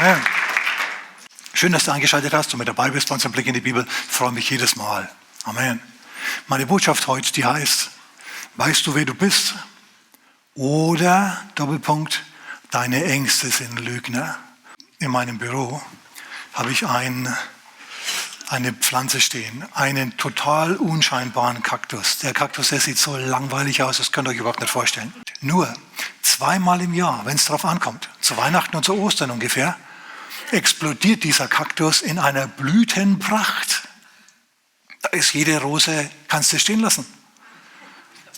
Amen. Schön, dass du eingeschaltet hast und mit dabei bist bei unserem Blick in die Bibel. Ich freue mich jedes Mal. Amen. Meine Botschaft heute, die heißt, weißt du, wer du bist? Oder, Doppelpunkt, deine Ängste sind Lügner. In meinem Büro habe ich ein, eine Pflanze stehen, einen total unscheinbaren Kaktus. Der Kaktus, der sieht so langweilig aus, das könnt ihr euch überhaupt nicht vorstellen. Nur zweimal im Jahr, wenn es darauf ankommt, zu Weihnachten und zu Ostern ungefähr, explodiert dieser Kaktus in einer Blütenpracht. Da ist jede Rose, kannst du stehen lassen.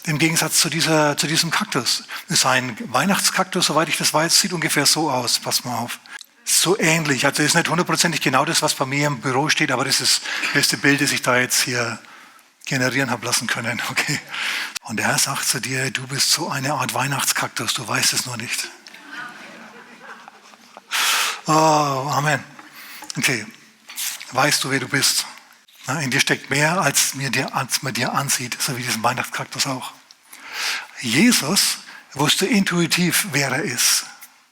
Im Gegensatz zu, dieser, zu diesem Kaktus. Das ist ein Weihnachtskaktus, soweit ich das weiß, sieht ungefähr so aus. Pass mal auf. So ähnlich. Also ist nicht hundertprozentig genau das, was bei mir im Büro steht, aber das ist das beste Bild, das ich da jetzt hier generieren habe lassen können. Okay. Und der Herr sagt zu dir, du bist so eine Art Weihnachtskaktus, du weißt es nur nicht. Oh, Amen. Okay. Weißt du, wer du bist? In dir steckt mehr, als, mir dir, als man dir ansieht, so wie diesen Weihnachtskaktus auch. Jesus wusste intuitiv, wer er ist.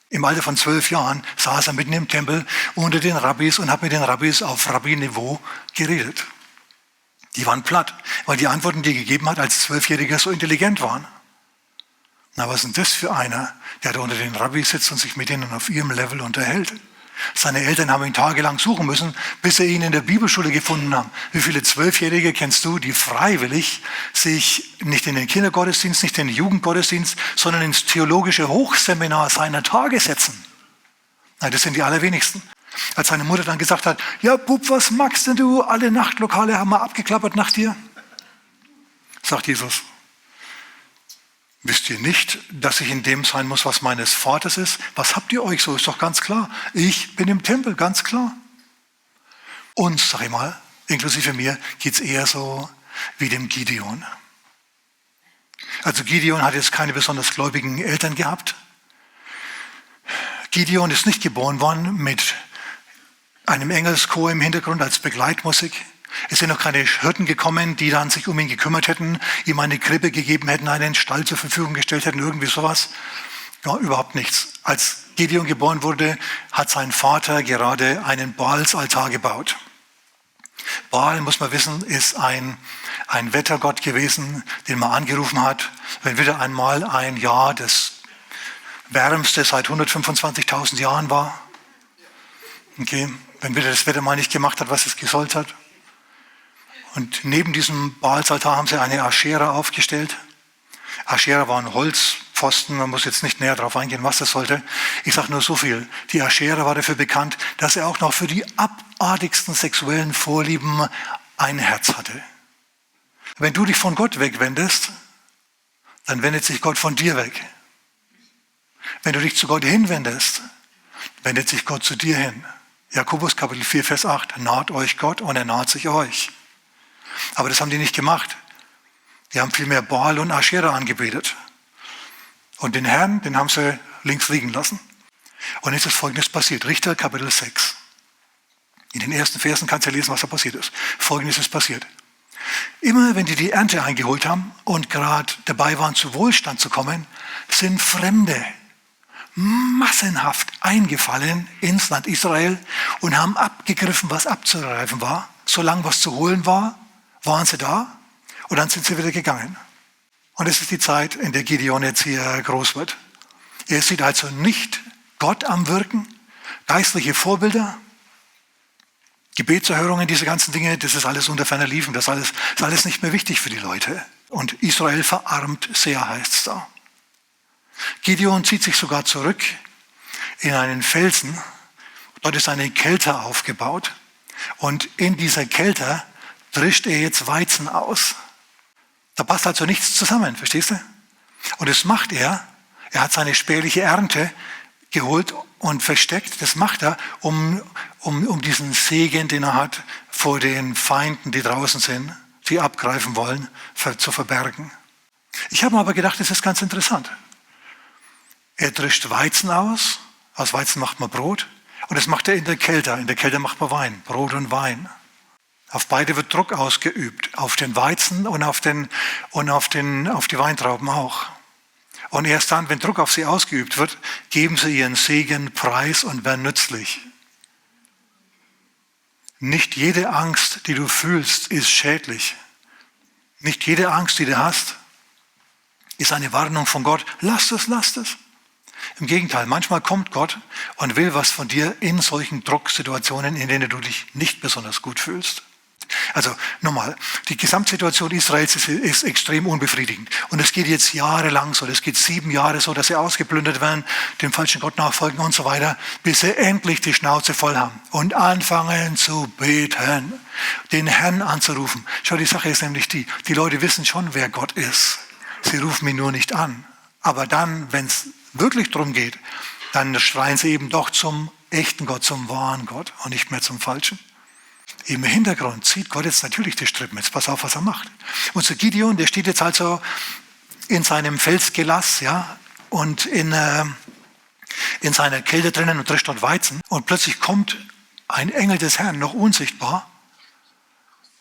Im Alter von zwölf Jahren saß er mitten im Tempel unter den Rabbis und hat mit den Rabbis auf Rabbiniveau geredet. Die waren platt, weil die Antworten, die er gegeben hat, als Zwölfjähriger so intelligent waren. Na, was ist denn das für einer, der da unter den Rabbis sitzt und sich mit ihnen auf ihrem Level unterhält? Seine Eltern haben ihn tagelang suchen müssen, bis sie ihn in der Bibelschule gefunden haben. Wie viele Zwölfjährige kennst du, die freiwillig sich nicht in den Kindergottesdienst, nicht in den Jugendgottesdienst, sondern ins theologische Hochseminar seiner Tage setzen? Nein, das sind die allerwenigsten. Als seine Mutter dann gesagt hat, ja Bub, was magst denn du? Alle Nachtlokale haben wir abgeklappert nach dir. Sagt Jesus, Wisst ihr nicht, dass ich in dem sein muss, was meines Vaters ist? Was habt ihr euch so? Ist doch ganz klar. Ich bin im Tempel, ganz klar. Uns, sag ich mal, inklusive mir, geht es eher so wie dem Gideon. Also Gideon hat jetzt keine besonders gläubigen Eltern gehabt. Gideon ist nicht geboren worden mit einem Engelschor im Hintergrund als Begleitmusik. Es sind noch keine Hirten gekommen, die dann sich um ihn gekümmert hätten, ihm eine Krippe gegeben hätten, einen Stall zur Verfügung gestellt hätten, irgendwie sowas. Ja, überhaupt nichts. Als Gideon geboren wurde, hat sein Vater gerade einen Baalsaltar gebaut. Baal, muss man wissen, ist ein, ein Wettergott gewesen, den man angerufen hat, wenn wieder einmal ein Jahr das wärmste seit 125.000 Jahren war. Okay, wenn wieder das Wetter mal nicht gemacht hat, was es gesollt hat. Und neben diesem Baalsaltar haben sie eine Aschera aufgestellt. Aschera war ein Holzpfosten, man muss jetzt nicht näher darauf eingehen, was das sollte. Ich sage nur so viel. Die Aschera war dafür bekannt, dass er auch noch für die abartigsten sexuellen Vorlieben ein Herz hatte. Wenn du dich von Gott wegwendest, dann wendet sich Gott von dir weg. Wenn du dich zu Gott hinwendest, wendet sich Gott zu dir hin. Jakobus Kapitel 4, Vers 8. Naht euch Gott und er naht sich euch. Aber das haben die nicht gemacht. Die haben vielmehr Baal und Aschera angebetet. Und den Herrn, den haben sie links liegen lassen. Und jetzt ist Folgendes passiert. Richter Kapitel 6. In den ersten Versen kannst du ja lesen, was da passiert ist. Folgendes ist passiert. Immer wenn die die Ernte eingeholt haben und gerade dabei waren, zu Wohlstand zu kommen, sind Fremde massenhaft eingefallen ins Land Israel und haben abgegriffen, was abzugreifen war, solange was zu holen war waren sie da und dann sind sie wieder gegangen. Und es ist die Zeit, in der Gideon jetzt hier groß wird. Er sieht also nicht Gott am Wirken, geistliche Vorbilder, Gebetserhörungen, diese ganzen Dinge, das ist alles unter ferner Liefen, das alles, ist alles nicht mehr wichtig für die Leute. Und Israel verarmt sehr, heißt es da. Gideon zieht sich sogar zurück in einen Felsen. Dort ist eine Kälte aufgebaut. Und in dieser Kälte drischt er jetzt Weizen aus. Da passt also nichts zusammen, verstehst du? Und das macht er. Er hat seine spärliche Ernte geholt und versteckt. Das macht er, um, um, um diesen Segen, den er hat, vor den Feinden, die draußen sind, die abgreifen wollen, zu verbergen. Ich habe mir aber gedacht, das ist ganz interessant. Er drischt Weizen aus. Aus Weizen macht man Brot. Und das macht er in der Kälte. In der Kälte macht man Wein. Brot und Wein. Auf beide wird Druck ausgeübt, auf den Weizen und auf, den, und auf, den, auf die Weintrauben auch. Und erst dann, wenn Druck auf sie ausgeübt wird, geben sie ihren Segen preis und werden nützlich. Nicht jede Angst, die du fühlst, ist schädlich. Nicht jede Angst, die du hast, ist eine Warnung von Gott. Lass es, lass es. Im Gegenteil, manchmal kommt Gott und will was von dir in solchen Drucksituationen, in denen du dich nicht besonders gut fühlst. Also nochmal, die Gesamtsituation Israels ist, ist, extrem unbefriedigend. Und es geht jetzt jahrelang so, es geht sieben Jahre so, dass sie ausgeplündert werden, dem falschen Gott nachfolgen und so weiter, bis sie endlich die Schnauze voll haben und anfangen zu beten, den Herrn anzurufen. Schau, die Sache ist nämlich die, die Leute wissen schon, wer Gott ist. Sie rufen ihn nur nicht an. Aber dann, wenn es wirklich darum geht, dann schreien sie eben doch zum echten Gott, zum wahren Gott und nicht mehr zum falschen. Im Hintergrund zieht Gott jetzt natürlich die Strippen. Jetzt pass auf, was er macht. Unser Gideon, der steht jetzt also in seinem Felsgelass, ja, und in, äh, in seiner Kälte drinnen und drischt dort Weizen. Und plötzlich kommt ein Engel des Herrn, noch unsichtbar,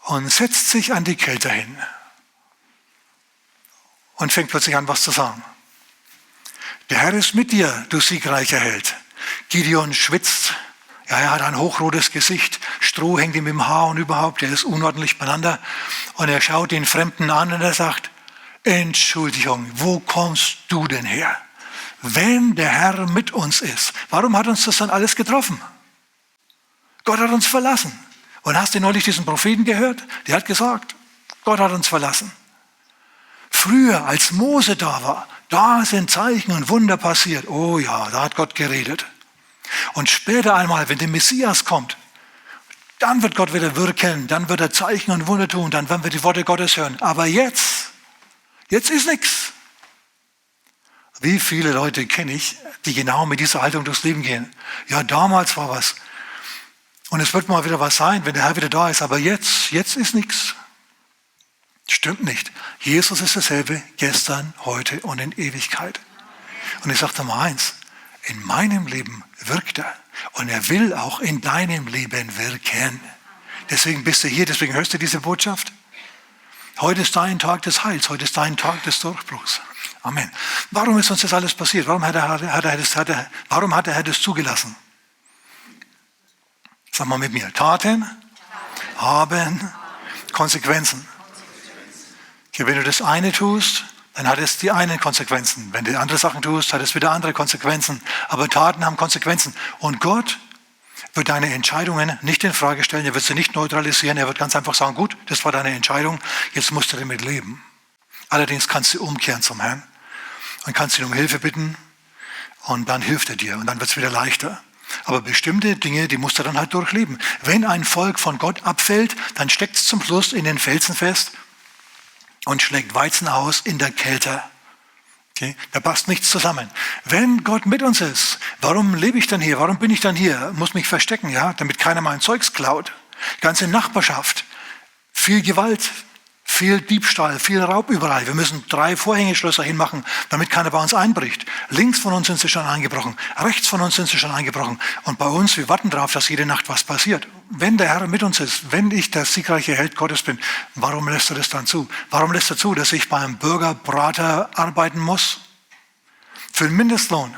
und setzt sich an die Kälte hin und fängt plötzlich an, was zu sagen. Der Herr ist mit dir, du siegreicher Held. Gideon schwitzt ja, er hat ein hochrotes Gesicht, Stroh hängt ihm im Haar und überhaupt, er ist unordentlich beieinander. Und er schaut den Fremden an und er sagt, Entschuldigung, wo kommst du denn her? Wenn der Herr mit uns ist, warum hat uns das dann alles getroffen? Gott hat uns verlassen. Und hast du neulich diesen Propheten gehört? Der hat gesagt, Gott hat uns verlassen. Früher, als Mose da war, da sind Zeichen und Wunder passiert. Oh ja, da hat Gott geredet. Und später einmal, wenn der Messias kommt, dann wird Gott wieder wirken, dann wird er Zeichen und Wunder tun, dann werden wir die Worte Gottes hören. Aber jetzt, jetzt ist nichts. Wie viele Leute kenne ich, die genau mit dieser Haltung durchs Leben gehen? Ja, damals war was. Und es wird mal wieder was sein, wenn der Herr wieder da ist. Aber jetzt, jetzt ist nichts. Stimmt nicht. Jesus ist dasselbe gestern, heute und in Ewigkeit. Und ich sage dir mal eins, in meinem Leben wirkt er. Und er will auch in deinem Leben wirken. Deswegen bist du hier, deswegen hörst du diese Botschaft. Heute ist dein Tag des Heils, heute ist dein Tag des Durchbruchs. Amen. Warum ist uns das alles passiert? Warum hat, er, hat, er, hat, er, warum hat der Herr das zugelassen? Sag mal mit mir. Taten haben Konsequenzen. Okay, wenn du das eine tust, dann hat es die einen Konsequenzen. Wenn du andere Sachen tust, hat es wieder andere Konsequenzen. Aber Taten haben Konsequenzen. Und Gott wird deine Entscheidungen nicht in Frage stellen. Er wird sie nicht neutralisieren. Er wird ganz einfach sagen, gut, das war deine Entscheidung. Jetzt musst du damit leben. Allerdings kannst du umkehren zum Herrn und kannst ihn um Hilfe bitten. Und dann hilft er dir. Und dann wird es wieder leichter. Aber bestimmte Dinge, die musst du dann halt durchleben. Wenn ein Volk von Gott abfällt, dann steckt es zum Schluss in den Felsen fest und schlägt Weizen aus in der Kälte. Okay? Da passt nichts zusammen. Wenn Gott mit uns ist, warum lebe ich dann hier? Warum bin ich dann hier? Muss mich verstecken, ja, damit keiner mein Zeugs klaut. Ganze Nachbarschaft, viel Gewalt, viel Diebstahl, viel Raub überall. Wir müssen drei Vorhängeschlösser hinmachen, damit keiner bei uns einbricht. Links von uns sind sie schon eingebrochen, rechts von uns sind sie schon eingebrochen. Und bei uns, wir warten darauf, dass jede Nacht was passiert. Wenn der Herr mit uns ist, wenn ich der siegreiche Held Gottes bin, warum lässt er das dann zu? Warum lässt er zu, dass ich beim Bürgerbrater arbeiten muss? Für den Mindestlohn.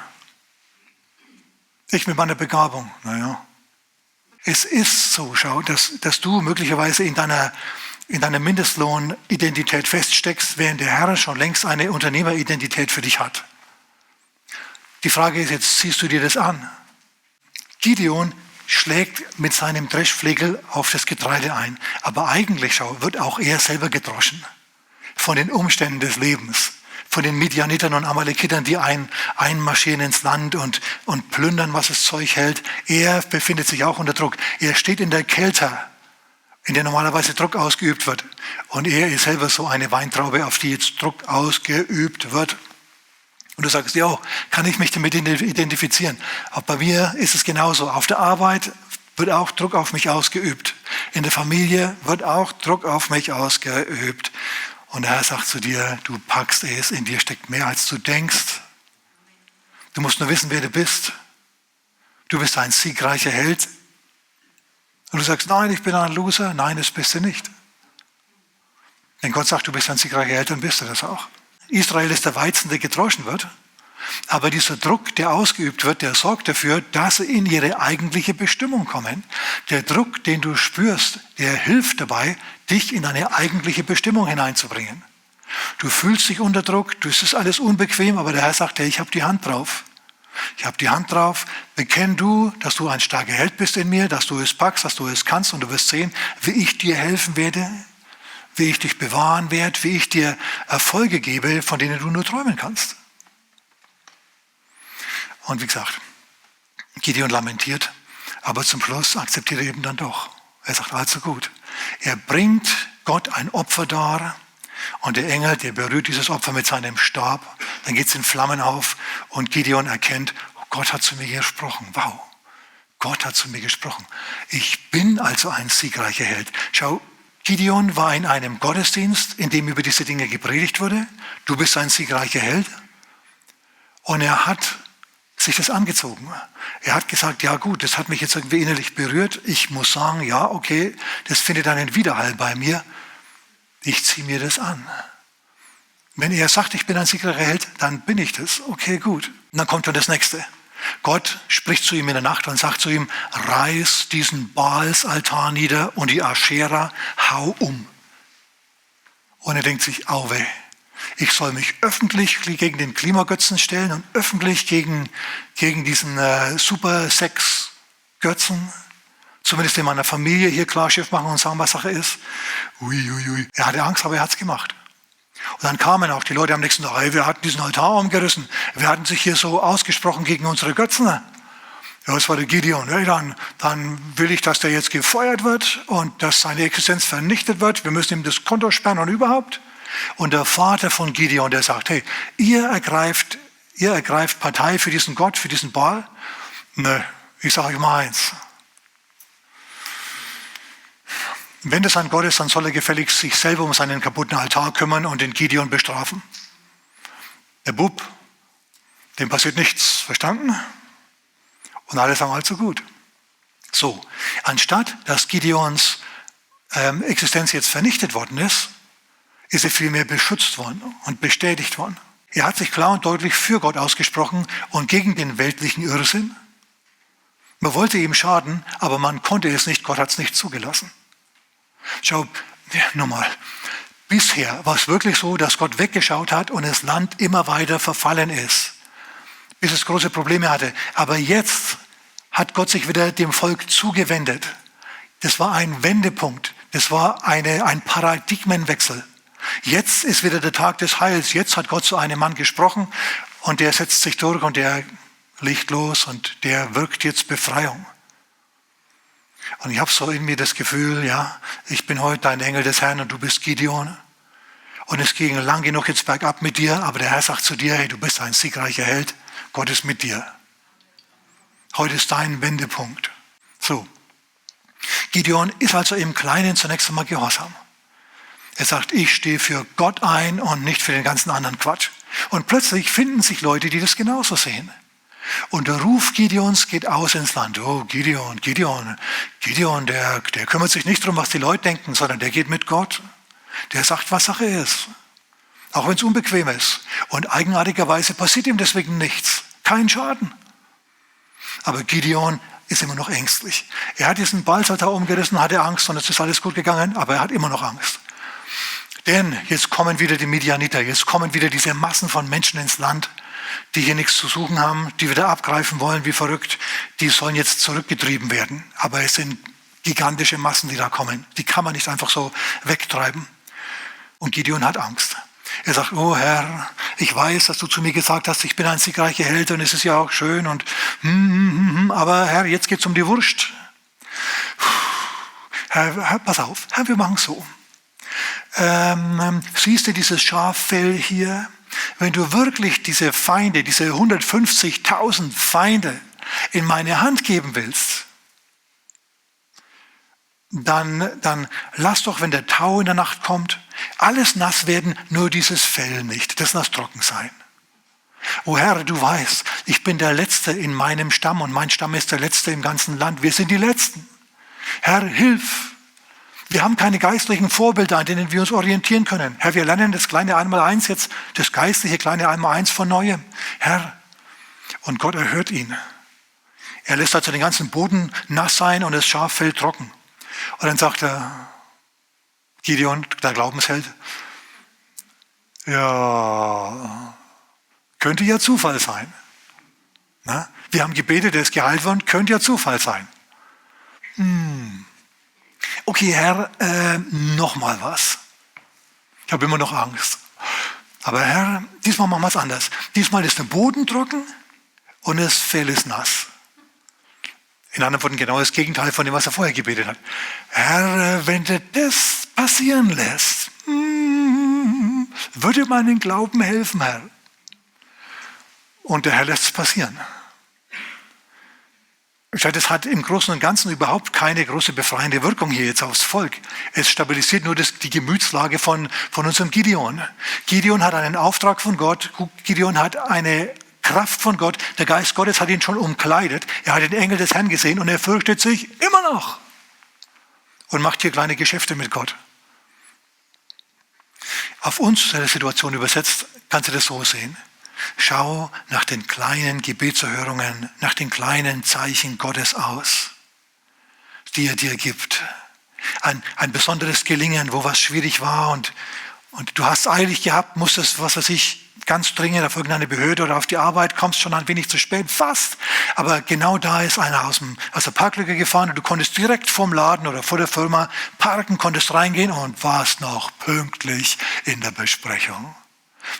Ich mit meiner Begabung. Naja. Es ist so, schau, dass, dass du möglicherweise in deiner in deiner Mindestlohnidentität feststeckst, während der Herr schon längst eine Unternehmeridentität für dich hat. Die Frage ist jetzt, ziehst du dir das an? Gideon schlägt mit seinem Dreschflegel auf das Getreide ein, aber eigentlich schau, wird auch er selber gedroschen von den Umständen des Lebens, von den Midianitern und Amalekitern, die ein, einmarschieren ins Land und, und plündern, was das Zeug hält. Er befindet sich auch unter Druck. Er steht in der Kälte in der normalerweise Druck ausgeübt wird. Und er ist selber so eine Weintraube, auf die jetzt Druck ausgeübt wird. Und du sagst, ja, kann ich mich damit identifizieren? Auch bei mir ist es genauso. Auf der Arbeit wird auch Druck auf mich ausgeübt. In der Familie wird auch Druck auf mich ausgeübt. Und er sagt zu dir, du packst es, in dir steckt mehr, als du denkst. Du musst nur wissen, wer du bist. Du bist ein siegreicher Held und du sagst, nein, ich bin ein Loser. Nein, das bist du nicht. Wenn Gott sagt, du bist ein siegreicher dann bist du das auch. Israel ist der Weizen, der gedroschen wird. Aber dieser Druck, der ausgeübt wird, der sorgt dafür, dass sie in ihre eigentliche Bestimmung kommen. Der Druck, den du spürst, der hilft dabei, dich in deine eigentliche Bestimmung hineinzubringen. Du fühlst dich unter Druck, du ist alles unbequem, aber der Herr sagt, hey, ich habe die Hand drauf. Ich habe die Hand drauf. Bekenn du, dass du ein starker Held bist in mir, dass du es packst, dass du es kannst und du wirst sehen, wie ich dir helfen werde, wie ich dich bewahren werde, wie ich dir Erfolge gebe, von denen du nur träumen kannst. Und wie gesagt, Gideon lamentiert, aber zum Schluss akzeptiert er eben dann doch. Er sagt, also gut. Er bringt Gott ein Opfer dar und der Engel, der berührt dieses Opfer mit seinem Stab. Dann geht es in Flammen auf und Gideon erkennt, oh, Gott hat zu mir gesprochen. Wow, Gott hat zu mir gesprochen. Ich bin also ein siegreicher Held. Schau, Gideon war in einem Gottesdienst, in dem über diese Dinge gepredigt wurde. Du bist ein siegreicher Held. Und er hat sich das angezogen. Er hat gesagt, ja gut, das hat mich jetzt irgendwie innerlich berührt. Ich muss sagen, ja, okay, das findet einen Widerhall bei mir. Ich ziehe mir das an. Wenn er sagt, ich bin ein sicherer Held, dann bin ich das. Okay, gut. Und dann kommt dann das nächste. Gott spricht zu ihm in der Nacht und sagt zu ihm, reiß diesen Baalsaltar nieder und die Aschera hau um. Und er denkt sich, auwe, ich soll mich öffentlich gegen den Klimagötzen stellen und öffentlich gegen, gegen diesen äh, Super-Sex-Götzen. Zumindest in meiner Familie hier Klarschiff machen und sagen, was Sache ist. Ui, ui, ui. Er hatte Angst, aber er hat es gemacht. Und dann kamen auch die Leute am nächsten Tag, hey, wir hatten diesen Altar umgerissen. Wir hatten sich hier so ausgesprochen gegen unsere Götzen. Ja, das war der Gideon. Ja, dann, dann will ich, dass der jetzt gefeuert wird und dass seine Existenz vernichtet wird. Wir müssen ihm das Konto sperren und überhaupt. Und der Vater von Gideon, der sagt, hey, ihr ergreift, ihr ergreift Partei für diesen Gott, für diesen Baal? Ne, ich sage euch mal eins. Wenn das ein Gott ist, dann soll er gefälligst sich selber um seinen kaputten Altar kümmern und den Gideon bestrafen. Der Bub, dem passiert nichts, verstanden? Und alle sagen allzu gut. So, anstatt dass Gideons ähm, Existenz jetzt vernichtet worden ist, ist er vielmehr beschützt worden und bestätigt worden. Er hat sich klar und deutlich für Gott ausgesprochen und gegen den weltlichen Irrsinn. Man wollte ihm schaden, aber man konnte es nicht, Gott hat es nicht zugelassen. Schau, nochmal. Bisher war es wirklich so, dass Gott weggeschaut hat und das Land immer weiter verfallen ist, bis es große Probleme hatte. Aber jetzt hat Gott sich wieder dem Volk zugewendet. Das war ein Wendepunkt. Das war eine, ein Paradigmenwechsel. Jetzt ist wieder der Tag des Heils. Jetzt hat Gott zu einem Mann gesprochen und der setzt sich durch und der legt los und der wirkt jetzt Befreiung. Und ich habe so in mir das Gefühl, ja, ich bin heute ein Engel des Herrn und du bist Gideon. Und es ging lang genug jetzt bergab mit dir, aber der Herr sagt zu dir, hey, du bist ein siegreicher Held, Gott ist mit dir. Heute ist dein Wendepunkt. So. Gideon ist also im Kleinen zunächst einmal gehorsam. Er sagt, ich stehe für Gott ein und nicht für den ganzen anderen Quatsch. Und plötzlich finden sich Leute, die das genauso sehen. Und der Ruf Gideons geht aus ins Land. Oh, Gideon, Gideon, Gideon, der, der kümmert sich nicht darum, was die Leute denken, sondern der geht mit Gott. Der sagt, was Sache ist. Auch wenn es unbequem ist. Und eigenartigerweise passiert ihm deswegen nichts. Kein Schaden. Aber Gideon ist immer noch ängstlich. Er hat diesen Ballsaltar umgerissen, hatte Angst und es ist alles gut gegangen, aber er hat immer noch Angst. Denn jetzt kommen wieder die Medianiter, jetzt kommen wieder diese Massen von Menschen ins Land, die hier nichts zu suchen haben, die wieder abgreifen wollen, wie verrückt. Die sollen jetzt zurückgetrieben werden. Aber es sind gigantische Massen, die da kommen. Die kann man nicht einfach so wegtreiben. Und Gideon hat Angst. Er sagt, oh Herr, ich weiß, dass du zu mir gesagt hast, ich bin ein siegreicher Held und es ist ja auch schön und hm, hm, hm, hm aber Herr, jetzt geht es um die Wurst. Herr, Herr, pass auf, Herr, wir machen so. Ähm, ähm, siehst du dieses Schaffell hier? Wenn du wirklich diese Feinde, diese 150.000 Feinde in meine Hand geben willst, dann, dann lass doch, wenn der Tau in der Nacht kommt, alles nass werden, nur dieses Fell nicht, das nass trocken sein. O Herr, du weißt, ich bin der Letzte in meinem Stamm und mein Stamm ist der Letzte im ganzen Land. Wir sind die Letzten. Herr, hilf, Wir haben keine geistlichen Vorbilder, an denen wir uns orientieren können. Herr, wir lernen das kleine Einmaleins jetzt, das geistliche kleine Einmaleins von neuem. Herr, und Gott erhört ihn. Er lässt also den ganzen Boden nass sein und das Schaf fällt trocken. Und dann sagt er, Gideon, der Glaubensheld, ja, könnte ja Zufall sein. Na? Wir haben gebetet, er ist geheilt worden, könnte ja Zufall sein. Hm. Okay, Herr, äh, noch mal was. Ich habe immer noch Angst. Aber Herr, diesmal machen wir es anders. Diesmal ist der Boden trocken und das Fell ist nass. In anderen Worten genau das Gegenteil von dem, was er vorher gebetet hat. Herr, äh, wenn du das passieren lässt, hm, würde meinen Glauben helfen, Herr. Und der Herr lässt es passieren. Das hat im Großen und Ganzen überhaupt keine große befreiende Wirkung hier jetzt aufs Volk. Es stabilisiert nur das, die Gemütslage von, von unserem Gideon. Gideon hat einen Auftrag von Gott. Gideon hat eine Kraft von Gott. Der Geist Gottes hat ihn schon umkleidet. Er hat den Engel des Herrn gesehen und er fürchtet sich immer noch. Und macht hier kleine Geschäfte mit Gott. Auf unsere Situation übersetzt kannst du das so sehen. Schau nach den kleinen Gebetserhörungen, nach den kleinen Zeichen Gottes aus, die er dir gibt. Ein, ein besonderes Gelingen, wo was schwierig war und, und du hast eilig gehabt, musstest, was weiß ich, ganz dringend auf irgendeine Behörde oder auf die Arbeit, kommst schon ein wenig zu spät, fast. Aber genau da ist einer aus, dem, aus der Parklücke gefahren und du konntest direkt vorm Laden oder vor der Firma parken, konntest reingehen und warst noch pünktlich in der Besprechung.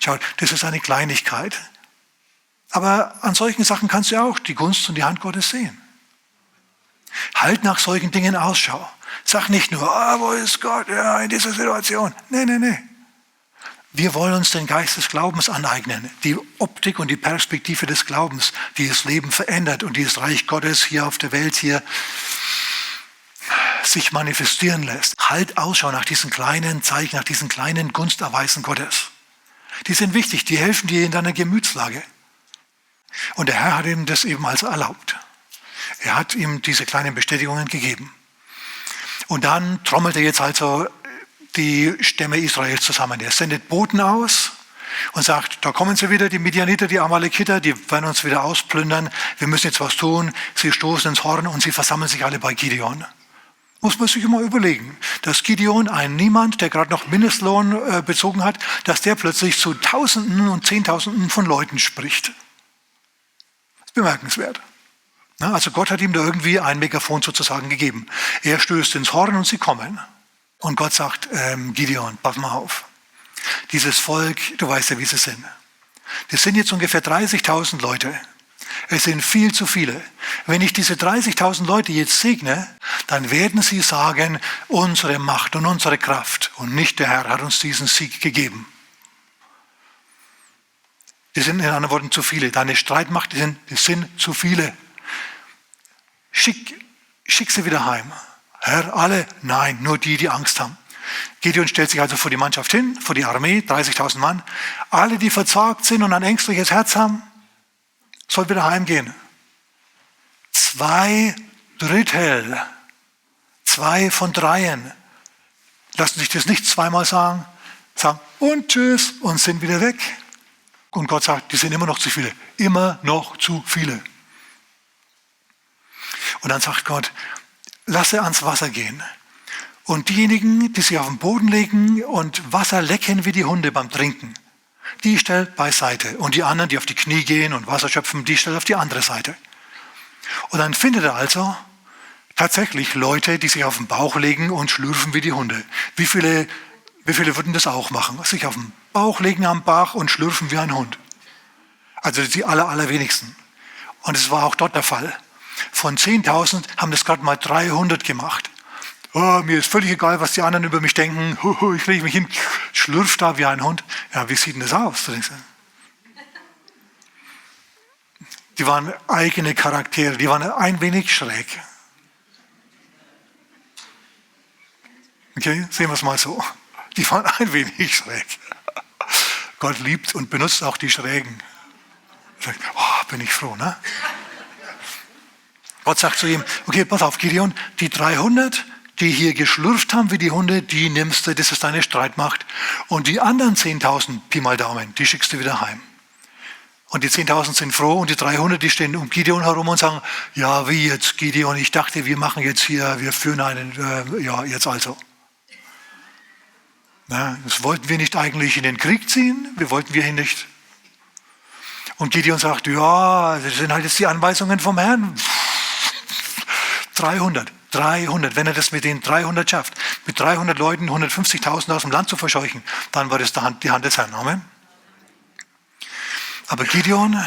Schau, das ist eine Kleinigkeit. Aber an solchen Sachen kannst du auch die Gunst und die Hand Gottes sehen. Halt nach solchen Dingen Ausschau. Sag nicht nur, ah, wo ist Gott ja, in dieser Situation. Nee, nee, nee. Wir wollen uns den Geist des Glaubens aneignen, die Optik und die Perspektive des Glaubens, die das Leben verändert und die das Reich Gottes hier auf der Welt hier sich manifestieren lässt. Halt Ausschau nach diesen kleinen Zeichen, nach diesen kleinen Gunsterweisen Gottes. Die sind wichtig, die helfen dir in deiner Gemütslage. Und der Herr hat ihm das eben also erlaubt. Er hat ihm diese kleinen Bestätigungen gegeben. Und dann trommelt er jetzt also die Stämme Israels zusammen. Er sendet Boten aus und sagt, da kommen sie wieder, die Midianiter, die Amalekiter, die werden uns wieder ausplündern. Wir müssen jetzt was tun. Sie stoßen ins Horn und sie versammeln sich alle bei Gideon. Muss man sich immer überlegen, dass Gideon, ein Niemand, der gerade noch Mindestlohn äh, bezogen hat, dass der plötzlich zu Tausenden und Zehntausenden von Leuten spricht. Das ist bemerkenswert. Na, also Gott hat ihm da irgendwie ein Megafon sozusagen gegeben. Er stößt ins Horn und sie kommen. Und Gott sagt, ähm, Gideon, pass mal auf. Dieses Volk, du weißt ja, wie sie sind. Das sind jetzt ungefähr 30.000 Leute. Es sind viel zu viele. Wenn ich diese 30.000 Leute jetzt segne, dann werden sie sagen, unsere Macht und unsere Kraft und nicht der Herr hat uns diesen Sieg gegeben. Die sind in anderen Worten zu viele. Deine Streitmacht, die sind, die sind zu viele. Schick, schick sie wieder heim. Herr, alle? Nein, nur die, die Angst haben. Gideon stellt sich also vor die Mannschaft hin, vor die Armee, 30.000 Mann. Alle, die verzagt sind und ein ängstliches Herz haben, soll wieder heimgehen. Zwei Drittel, zwei von dreien, lassen sich das nicht zweimal sagen, sagen und tschüss und sind wieder weg. Und Gott sagt, die sind immer noch zu viele, immer noch zu viele. Und dann sagt Gott, lasse ans Wasser gehen. Und diejenigen, die sich auf den Boden legen und Wasser lecken wie die Hunde beim Trinken, die stellt beiseite. Und die anderen, die auf die Knie gehen und Wasser schöpfen, die stellt auf die andere Seite. Und dann findet er also tatsächlich Leute, die sich auf den Bauch legen und schlürfen wie die Hunde. Wie viele, wie viele würden das auch machen? Sich auf den Bauch legen am Bach und schlürfen wie ein Hund. Also die aller, allerwenigsten. Und es war auch dort der Fall. Von 10.000 haben das gerade mal 300 gemacht oh, mir ist völlig egal, was die anderen über mich denken, ich lege mich hin, schlürf da wie ein Hund. Ja, wie sieht denn das aus? Die waren eigene Charaktere, die waren ein wenig schräg. Okay, sehen wir es mal so. Die waren ein wenig schräg. Gott liebt und benutzt auch die Schrägen. Oh, bin ich froh, ne? Gott sagt zu ihm, okay, pass auf, Gideon, die 300, die hier geschlürft haben wie die Hunde, die nimmst du, das ist deine Streitmacht. Und die anderen 10.000, Pi mal Daumen, die schickst du wieder heim. Und die 10.000 sind froh und die 300, die stehen um Gideon herum und sagen, ja, wie jetzt Gideon, ich dachte, wir machen jetzt hier, wir führen einen, äh, ja, jetzt also. Na, das wollten wir nicht eigentlich in den Krieg ziehen, wir wollten wir hier nicht. Und Gideon sagt, ja, das sind halt jetzt die Anweisungen vom Herrn. 300, 300, wenn er das mit den 300 schafft, mit 300 Leuten 150.000 aus dem Land zu verscheuchen, dann war das die Hand des Herrn. Amen. Aber Gideon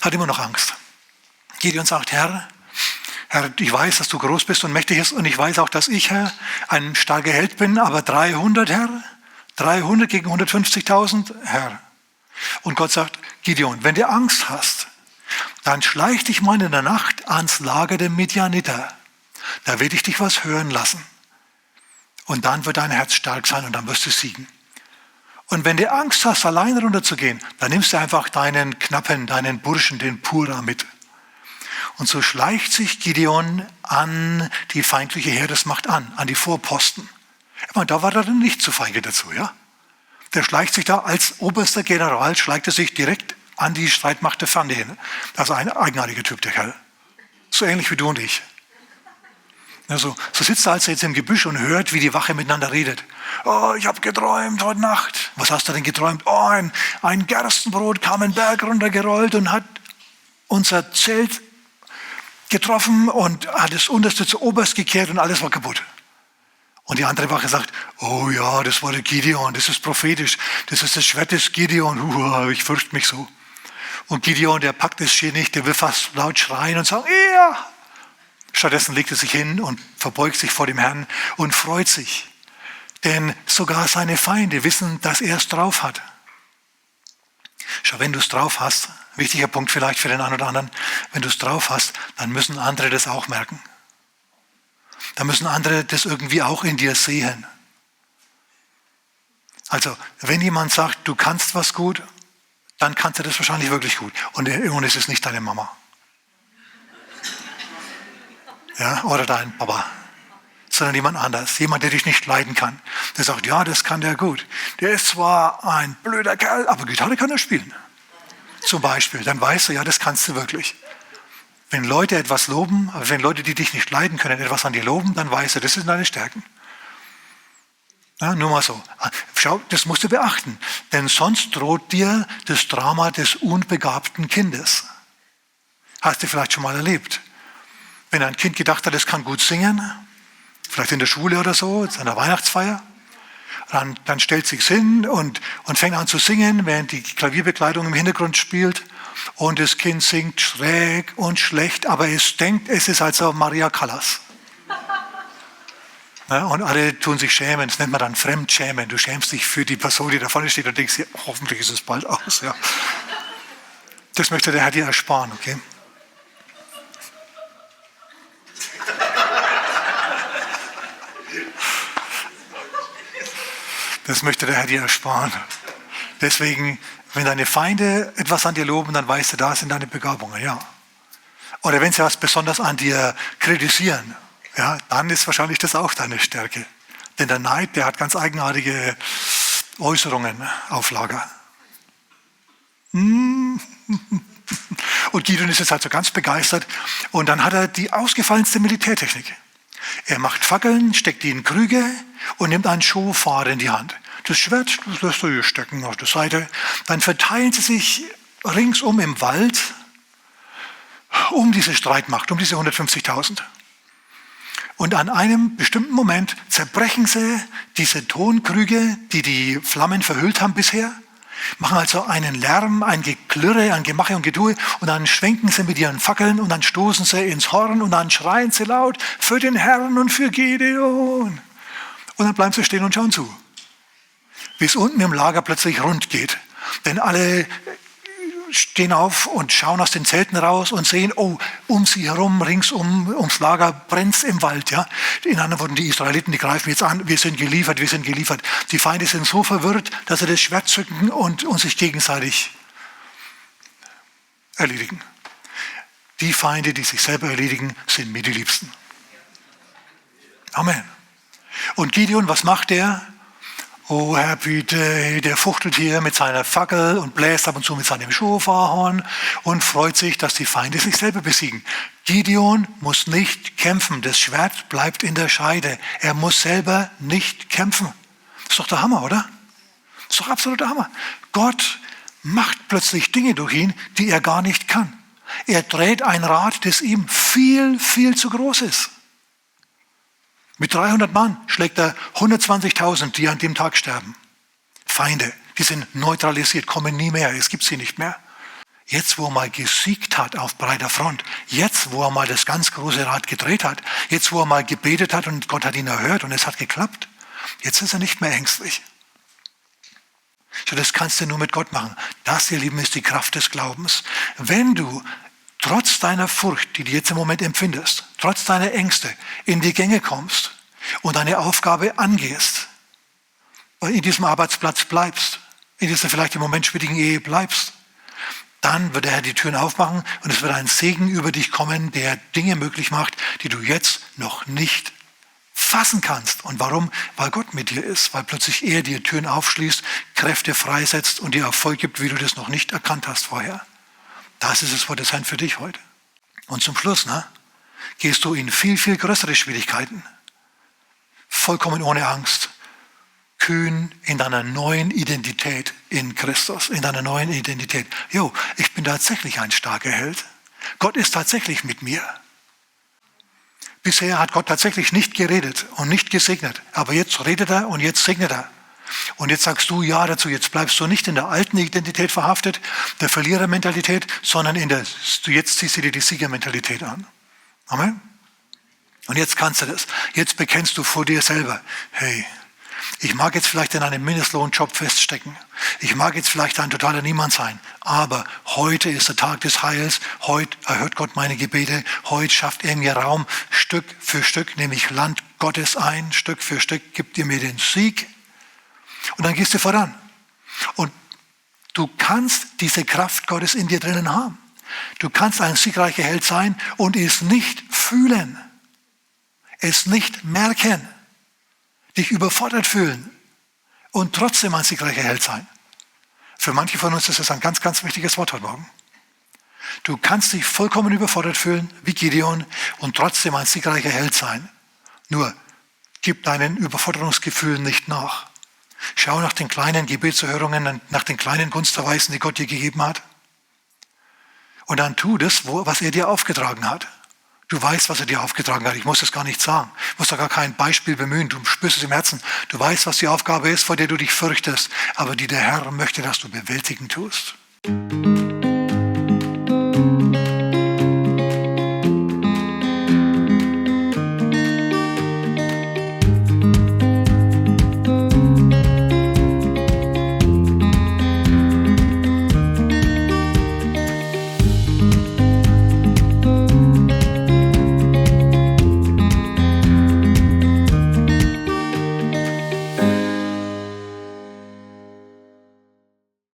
hat immer noch Angst. Gideon sagt, Herr, Herr, ich weiß, dass du groß bist und mächtig bist und ich weiß auch, dass ich, Herr, ein starker Held bin, aber 300, Herr, 300 gegen 150.000, Herr. Und Gott sagt, Gideon, wenn du Angst hast, dann schleich dich mal in der Nacht ans Lager der Midianiter. Da werde ich dich was hören lassen. Und dann wird dein Herz stark sein und dann wirst du siegen. Und wenn du Angst hast, allein runterzugehen, dann nimmst du einfach deinen Knappen, deinen Burschen, den Pura mit. Und so schleicht sich Gideon an die feindliche Heeresmacht an, an die Vorposten. Ich meine, da war er dann nicht zu feige dazu, ja? Der schleicht sich da als oberster General, schleicht er sich direkt an die Streitmacht der Feinde hin. Also ein eigenartiger Typ, der Kerl. So ähnlich wie du und ich. Also, so sitzt er also jetzt im Gebüsch und hört, wie die Wache miteinander redet. Oh, ich habe geträumt heute Nacht. Was hast du denn geträumt? Oh, ein, ein Gerstenbrot kam einen Berg runtergerollt und hat unser Zelt getroffen und hat das unterste zu oberst gekehrt und alles war kaputt. Und die andere Wache sagt, oh ja, das war der Gideon, das ist prophetisch, das ist das Schwert des Gideon, uh, ich fürchte mich so. Und Gideon, der packt es hier nicht, der will fast laut schreien und sagen, ja, Stattdessen legt er sich hin und verbeugt sich vor dem Herrn und freut sich. Denn sogar seine Feinde wissen, dass er es drauf hat. Schau, wenn du es drauf hast, wichtiger Punkt vielleicht für den einen oder anderen, wenn du es drauf hast, dann müssen andere das auch merken. Dann müssen andere das irgendwie auch in dir sehen. Also, wenn jemand sagt, du kannst was gut, dann kannst du das wahrscheinlich wirklich gut. Und, und es ist nicht deine Mama ja, oder dein Papa, sondern jemand anders, jemand, der dich nicht leiden kann. Der sagt, ja, das kann der gut. Der ist zwar ein blöder Kerl, aber Gitarre kann er spielen. Zum Beispiel, dann weißt du, ja, das kannst du wirklich. Wenn Leute etwas loben, wenn Leute, die dich nicht leiden können, etwas an dir loben, dann weißt du, das sind deine Stärken. Ja, nur mal so. Schau, das musst du beachten, denn sonst droht dir das Drama des unbegabten Kindes. Hast du vielleicht schon mal erlebt. Wenn ein Kind gedacht hat, es kann gut singen, vielleicht in der Schule oder so, zu einer Weihnachtsfeier, dann, dann stellt sich hin und, und fängt an zu singen, während die Klavierbekleidung im Hintergrund spielt. Und das Kind singt schräg und schlecht, aber es denkt, es ist also Maria Callas. Ja, und alle tun sich schämen, das nennt man dann Fremdschämen. Du schämst dich für die Person, die da vorne steht und denkst, ja, hoffentlich ist es bald aus. Ja. Das möchte der Herr dir ersparen, okay? Das möchte der Herr dir ersparen. Deswegen, wenn deine Feinde etwas an dir loben, dann weißt du, da sind deine Begabungen, ja. Oder wenn sie was besonders an dir kritisieren, ja, dann ist wahrscheinlich das auch deine Stärke. Denn der Neid, der hat ganz eigenartige Äußerungen auf Lager. Und Gideon ist jetzt halt so ganz begeistert. Und dann hat er die ausgefallenste Militärtechnik. Er macht Fackeln, steckt die in Krüge und nimmt einen Schofar in die Hand. Das Schwert das lässt er hier stecken auf der Seite. Dann verteilen sie sich ringsum im Wald um diese Streitmacht, um diese 150.000. Und an einem bestimmten Moment zerbrechen sie diese Tonkrüge, die die Flammen verhüllt haben bisher machen also einen Lärm, ein Geklirre, ein Gemache und Gedue und dann schwenken sie mit ihren Fackeln und dann stoßen sie ins Horn und dann schreien sie laut für den Herrn und für Gideon. Und dann bleiben sie stehen und schauen zu, bis unten im Lager plötzlich rund geht. Denn alle stehen auf und schauen aus den Zelten raus und sehen, oh, um sie herum, ringsum, ums Lager brennt im Wald. Ja? In anderen Worten, die Israeliten, die greifen jetzt an, wir sind geliefert, wir sind geliefert. Die Feinde sind so verwirrt, dass sie das Schwert zücken und, und sich gegenseitig erledigen. Die Feinde, die sich selber erledigen, sind mir die Liebsten. Amen. Und Gideon, was macht der? Oh, Happy Day, der fuchtelt hier mit seiner Fackel und bläst ab und zu mit seinem Schofahorn und freut sich, dass die Feinde sich selber besiegen. Gideon muss nicht kämpfen. Das Schwert bleibt in der Scheide. Er muss selber nicht kämpfen. Ist doch der Hammer, oder? Ist doch absoluter Hammer. Gott macht plötzlich Dinge durch ihn, die er gar nicht kann. Er dreht ein Rad, das ihm viel, viel zu groß ist. Mit 300 Mann schlägt er 120.000, die an dem Tag sterben. Feinde, die sind neutralisiert, kommen nie mehr, es gibt sie nicht mehr. Jetzt, wo er mal gesiegt hat auf breiter Front, jetzt, wo er mal das ganz große Rad gedreht hat, jetzt, wo er mal gebetet hat und Gott hat ihn erhört und es hat geklappt, jetzt ist er nicht mehr ängstlich. So, das kannst du nur mit Gott machen. Das, ihr Lieben, ist die Kraft des Glaubens. Wenn du trotz deiner Furcht, die du jetzt im Moment empfindest, trotz deiner Ängste in die Gänge kommst und deine Aufgabe angehst, in diesem Arbeitsplatz bleibst, in dieser vielleicht im Moment schwierigen Ehe bleibst, dann wird der Herr die Türen aufmachen und es wird ein Segen über dich kommen, der Dinge möglich macht, die du jetzt noch nicht fassen kannst. Und warum? Weil Gott mit dir ist, weil plötzlich er dir Türen aufschließt, Kräfte freisetzt und dir Erfolg gibt, wie du das noch nicht erkannt hast vorher. Das ist das Wort des Herrn für dich heute. Und zum Schluss, ne, gehst du in viel, viel größere Schwierigkeiten. Vollkommen ohne Angst. Kühn in deiner neuen Identität in Christus, in deiner neuen Identität. Jo, ich bin tatsächlich ein starker Held. Gott ist tatsächlich mit mir. Bisher hat Gott tatsächlich nicht geredet und nicht gesegnet. Aber jetzt redet er und jetzt segnet er. Und jetzt sagst du Ja dazu. Jetzt bleibst du nicht in der alten Identität verhaftet, der Verlierermentalität, sondern in der, jetzt ziehst du dir die Siegermentalität an. Amen. Und jetzt kannst du das. Jetzt bekennst du vor dir selber, hey, ich mag jetzt vielleicht in einem Mindestlohnjob feststecken. Ich mag jetzt vielleicht ein totaler Niemand sein. Aber heute ist der Tag des Heils. Heute erhört Gott meine Gebete. Heute schafft er mir Raum. Stück für Stück nehme ich Land Gottes ein. Stück für Stück gibt ihr mir den Sieg. Und dann gehst du voran. Und du kannst diese Kraft Gottes in dir drinnen haben. Du kannst ein siegreicher Held sein und es nicht fühlen. Es nicht merken. Dich überfordert fühlen. Und trotzdem ein siegreicher Held sein. Für manche von uns ist das ein ganz, ganz wichtiges Wort heute Morgen. Du kannst dich vollkommen überfordert fühlen, wie Gideon, und trotzdem ein siegreicher Held sein. Nur, gib deinen Überforderungsgefühlen nicht nach. Schau nach den kleinen Gebetserhörungen, nach den kleinen Gunsterweisen, die Gott dir gegeben hat. Und dann tu das, was er dir aufgetragen hat. Du weißt, was er dir aufgetragen hat. Ich muss das gar nicht sagen. Ich muss da gar kein Beispiel bemühen. Du spürst es im Herzen. Du weißt, was die Aufgabe ist, vor der du dich fürchtest, aber die der Herr möchte, dass du bewältigen tust.